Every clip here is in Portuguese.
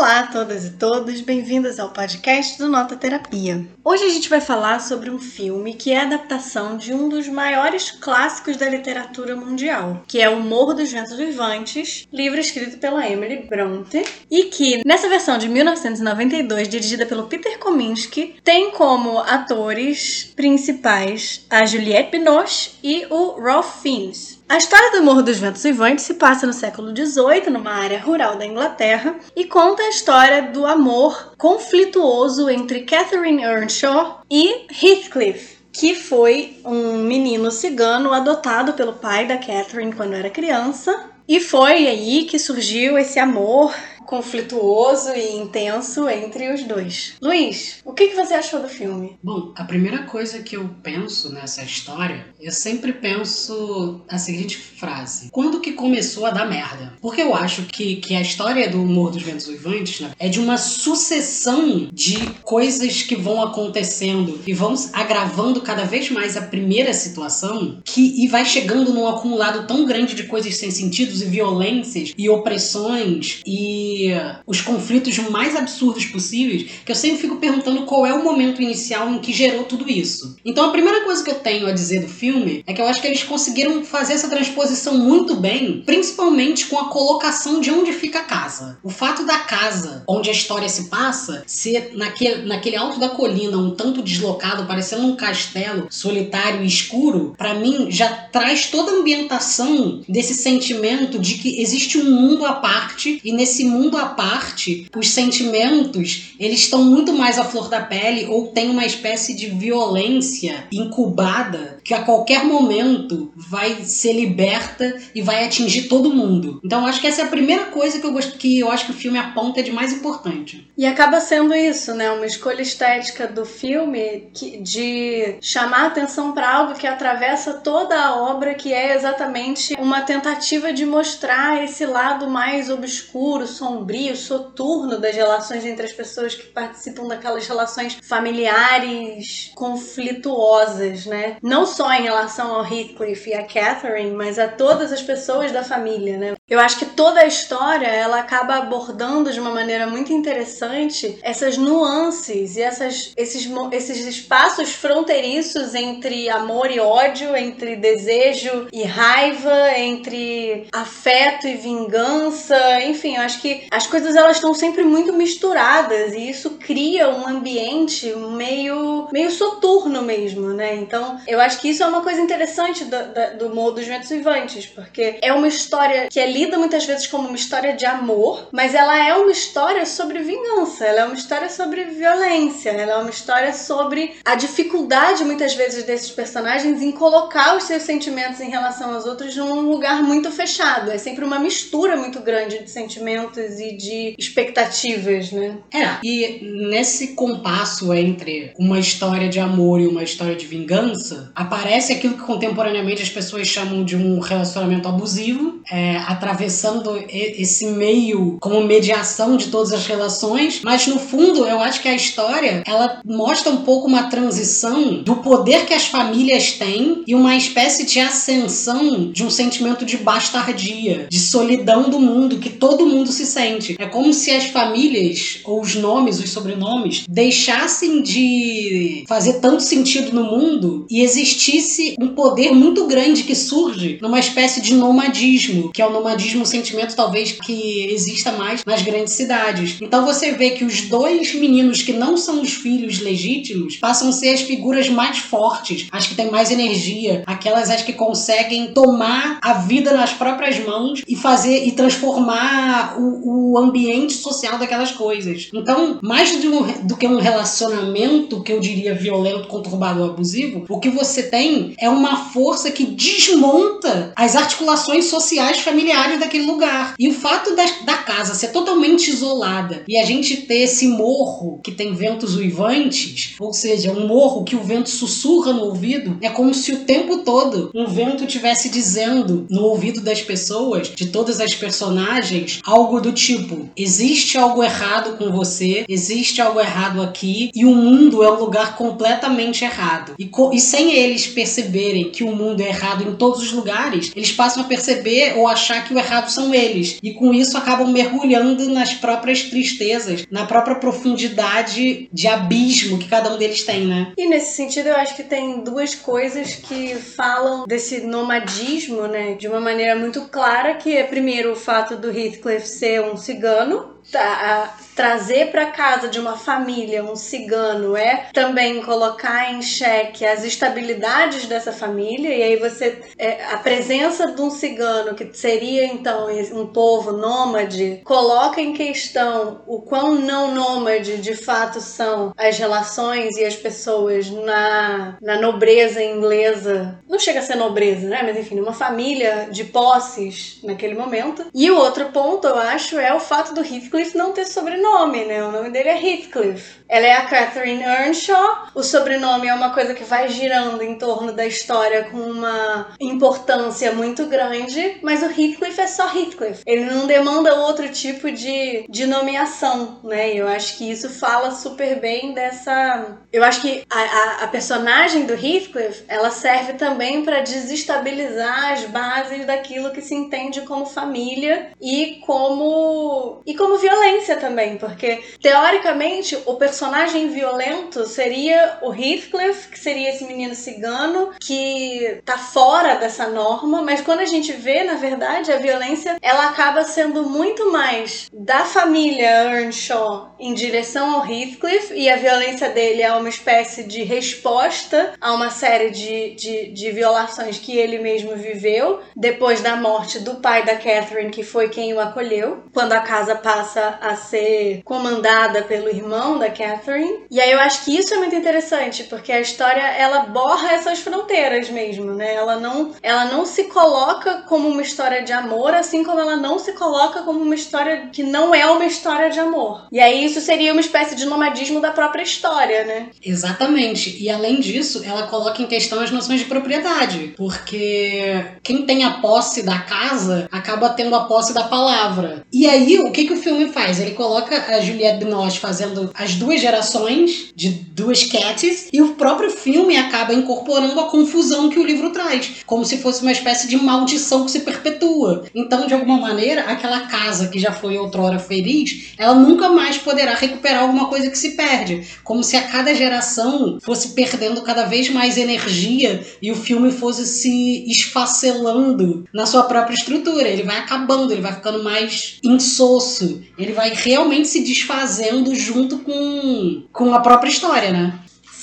Olá a todas e todos, bem-vindas ao podcast do Nota Terapia. Hoje a gente vai falar sobre um filme que é adaptação de um dos maiores clássicos da literatura mundial, que é O Morro dos Ventos Vivantes, livro escrito pela Emily Bronte, e que nessa versão de 1992, dirigida pelo Peter Kominsky, tem como atores principais a Juliette Binoche e o Ralph Fiennes. A história do Morro dos Ventos Vivantes se passa no século XVIII, numa área rural da Inglaterra, e conta história do amor conflituoso entre Catherine Earnshaw e Heathcliff, que foi um menino cigano adotado pelo pai da Catherine quando era criança. E foi aí que surgiu esse amor conflituoso e intenso entre os dois. Luiz, o que, você achou do filme? Bom, a primeira coisa que eu penso nessa história, eu sempre penso a seguinte frase: quando que começou a dar merda? Porque eu acho que, que a história do Humor dos Ventos Uivantes né, é de uma sucessão de coisas que vão acontecendo e vão agravando cada vez mais a primeira situação que e vai chegando num acumulado tão grande de coisas sem e violências e opressões e os conflitos mais absurdos possíveis, que eu sempre fico perguntando qual é o momento inicial em que gerou tudo isso. Então a primeira coisa que eu tenho a dizer do filme é que eu acho que eles conseguiram fazer essa transposição muito bem, principalmente com a colocação de onde fica a casa. O fato da casa onde a história se passa ser naquele, naquele alto da colina, um tanto deslocado, parecendo um castelo solitário e escuro, para mim já traz toda a ambientação desse sentimento de que existe um mundo à parte e nesse mundo à parte, os sentimentos, eles estão muito mais à flor da pele ou tem uma espécie de violência incubada que a qualquer momento vai ser liberta e vai atingir todo mundo. Então acho que essa é a primeira coisa que eu gosto que eu acho que o filme aponta de mais importante. E acaba sendo isso, né? Uma escolha estética do filme que, de chamar atenção para algo que atravessa toda a obra, que é exatamente uma tentativa de mostrar esse lado mais obscuro, sombrio, soturno das relações entre as pessoas que participam daquelas relações familiares conflituosas, né? Não só em relação ao Heathcliff e a Catherine, mas a todas as pessoas da família, né? Eu acho que toda a história ela acaba abordando de uma maneira muito interessante essas nuances e essas, esses, esses espaços fronteiriços entre amor e ódio, entre desejo e raiva, entre afeto e vingança, enfim, eu acho que as coisas elas estão sempre muito misturadas e isso cria um ambiente meio meio soturno mesmo, né? Então, eu acho que isso é uma coisa interessante do, do, do Morro dos Ventos Vivantes, porque é uma história que é lida muitas vezes como uma história de amor, mas ela é uma história sobre vingança, ela é uma história sobre violência, ela é uma história sobre a dificuldade muitas vezes desses personagens em colocar os seus sentimentos em relação aos outros num lugar muito fechado. É sempre uma mistura muito grande de sentimentos e de expectativas, né? É, e nesse compasso entre uma história de amor e uma história de vingança, aparece aquilo que contemporaneamente as pessoas chamam de um relacionamento abusivo, é, atravessando esse meio como mediação de todas as relações, mas no fundo eu acho que a história ela mostra um pouco uma transição do poder que as famílias têm e uma espécie de ascensão de um sentimento de bastardia, de solidão do mundo que todo mundo se sente. É como se as famílias, ou os nomes, os sobrenomes, deixassem de fazer tanto sentido no mundo e existisse um poder muito grande que surge numa espécie de nomadismo, que é o nomadismo, um sentimento talvez que exista mais nas grandes cidades. Então você vê que os dois meninos que não são os filhos legítimos passam a ser as figuras mais fortes, as que têm mais energia, aquelas as que conseguem tomar a vida nas próprias mãos e fazer e transformar o, o ambiente social daquelas coisas. Então, mais do, do que um relacionamento que eu diria violento, conturbado ou abusivo, o que você tem é uma força que desmonta as articulações sociais familiares daquele lugar. E o fato da, da casa ser totalmente isolada e a gente ter esse morro que tem ventos uivantes, ou seja, um morro que o vento sussurra no ouvido, é como se o tempo todo um vento tivesse dizendo no ouvido das pessoas, de todas as personagens, algo do tipo, existe algo errado com você, existe algo errado aqui e o mundo é um lugar completamente errado. E, e sem eles perceberem que o mundo é errado em todos os lugares, eles passam a perceber ou achar que o errado são eles. E com isso acabam mergulhando nas próprias tristezas, na própria profundidade de abismo que cada um deles tem, né? E nesse sentido eu acho que tem duas coisas que falam desse nomadismo, né, de uma maneira muito clara, que é primeiro o fato do Heathcliff ser um cigano, tá, trazer para casa de uma família um cigano é também colocar em xeque as estabilidades dessa família e aí você é, a presença de um cigano que seria então um povo nômade coloca em questão o quão não nômade de fato são as relações e as pessoas na, na nobreza inglesa. Não chega a ser nobreza né? Mas enfim uma família de posses naquele momento. E o outro ponto eu acho é o fato do Heathcliff não ter sobrenome né? O nome dele é Heathcliff. Ela é a Catherine Earnshaw. O sobrenome é uma coisa que vai girando em torno da história com uma importância muito grande, mas o Heathcliff é só Heathcliff. Ele não demanda outro tipo de, de nomeação, né? Eu acho que isso fala super bem dessa. Eu acho que a, a, a personagem do Heathcliff ela serve também para desestabilizar as bases daquilo que se entende como família e como e como violência também, porque teoricamente o personagem violento seria o Heathcliff, que seria esse menino cigano que tá fora dessa norma, mas quando a gente vê, na verdade, a violência ela acaba sendo muito mais da família Earnshaw em direção ao Heathcliff e a violência dele é uma espécie de resposta a uma série de, de, de violações que ele mesmo viveu depois da morte do pai da Catherine, que foi quem o acolheu, quando a casa passa a ser comandada pelo irmão da Catherine. E aí eu acho que isso é muito interessante, porque a história ela borra essas fronteiras mesmo, né? Ela não, ela não se coloca como uma história de amor, assim como ela não se coloca como uma história que não é uma história de amor. E aí isso seria uma espécie de nomadismo da própria história, né? Exatamente. E além disso, ela coloca em questão as noções de propriedade, porque quem tem a posse da casa acaba tendo a posse da palavra. E aí, o que, que o filme faz? Ele coloca a Juliette Binoche fazendo as duas gerações de duas Cats e o próprio filme acaba incorporando a confusão que o livro traz, como se fosse uma espécie de maldição que se perpetua. Então, de alguma maneira, aquela casa que já foi outrora feliz, ela nunca mais poderá recuperar alguma coisa que se perde, como se a cada geração fosse perdendo cada vez mais energia e o filme fosse se esfacelando na sua própria estrutura. Ele vai acabando, ele vai ficando mais insosso, ele vai realmente se desfazendo junto com, com a própria história, né?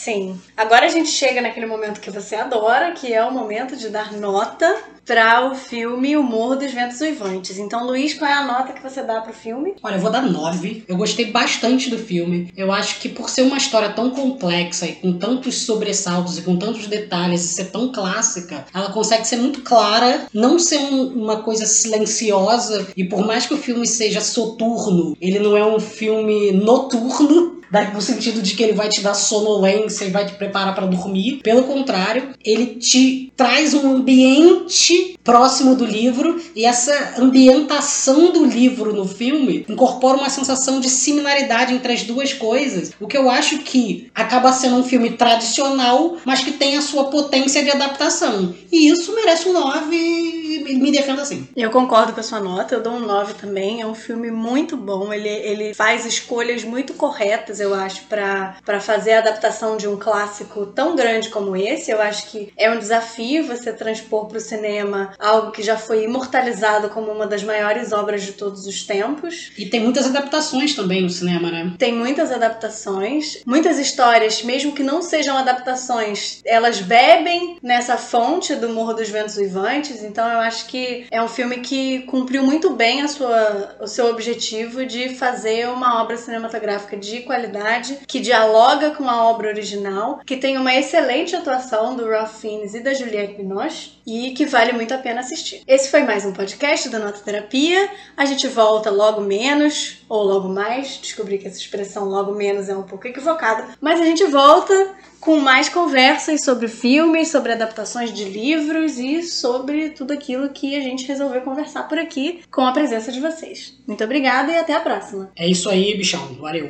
Sim. Agora a gente chega naquele momento que você adora, que é o momento de dar nota para o filme O Morro dos Ventos Uivantes. Então, Luiz, qual é a nota que você dá pro filme? Olha, eu vou dar 9. Eu gostei bastante do filme. Eu acho que por ser uma história tão complexa e com tantos sobressaltos e com tantos detalhes e ser tão clássica, ela consegue ser muito clara, não ser um, uma coisa silenciosa e por mais que o filme seja soturno, ele não é um filme noturno, no sentido de que ele vai te dar sonolência e vai te preparar para dormir. Pelo contrário, ele te traz um ambiente próximo do livro e essa ambientação do livro no filme incorpora uma sensação de similaridade entre as duas coisas, o que eu acho que acaba sendo um filme tradicional, mas que tem a sua potência de adaptação. E isso merece um 9 e me defendo assim. Eu concordo com a sua nota, eu dou um 9 também. É um filme muito bom, ele, ele faz escolhas muito corretas eu acho, para fazer a adaptação de um clássico tão grande como esse. Eu acho que é um desafio você transpor para o cinema algo que já foi imortalizado como uma das maiores obras de todos os tempos. E tem muitas adaptações também no cinema, né? Tem muitas adaptações, muitas histórias, mesmo que não sejam adaptações, elas bebem nessa fonte do Morro dos Ventos Vivantes. Então eu acho que é um filme que cumpriu muito bem a sua, o seu objetivo de fazer uma obra cinematográfica de qualidade qualidade, que dialoga com a obra original, que tem uma excelente atuação do Ralph Fiennes e da Juliette Binoche e que vale muito a pena pena assistir. Esse foi mais um podcast da Nota Terapia. A gente volta logo menos, ou logo mais. Descobri que essa expressão logo menos é um pouco equivocada. Mas a gente volta com mais conversas sobre filmes, sobre adaptações de livros e sobre tudo aquilo que a gente resolveu conversar por aqui com a presença de vocês. Muito obrigada e até a próxima. É isso aí, bichão. Valeu.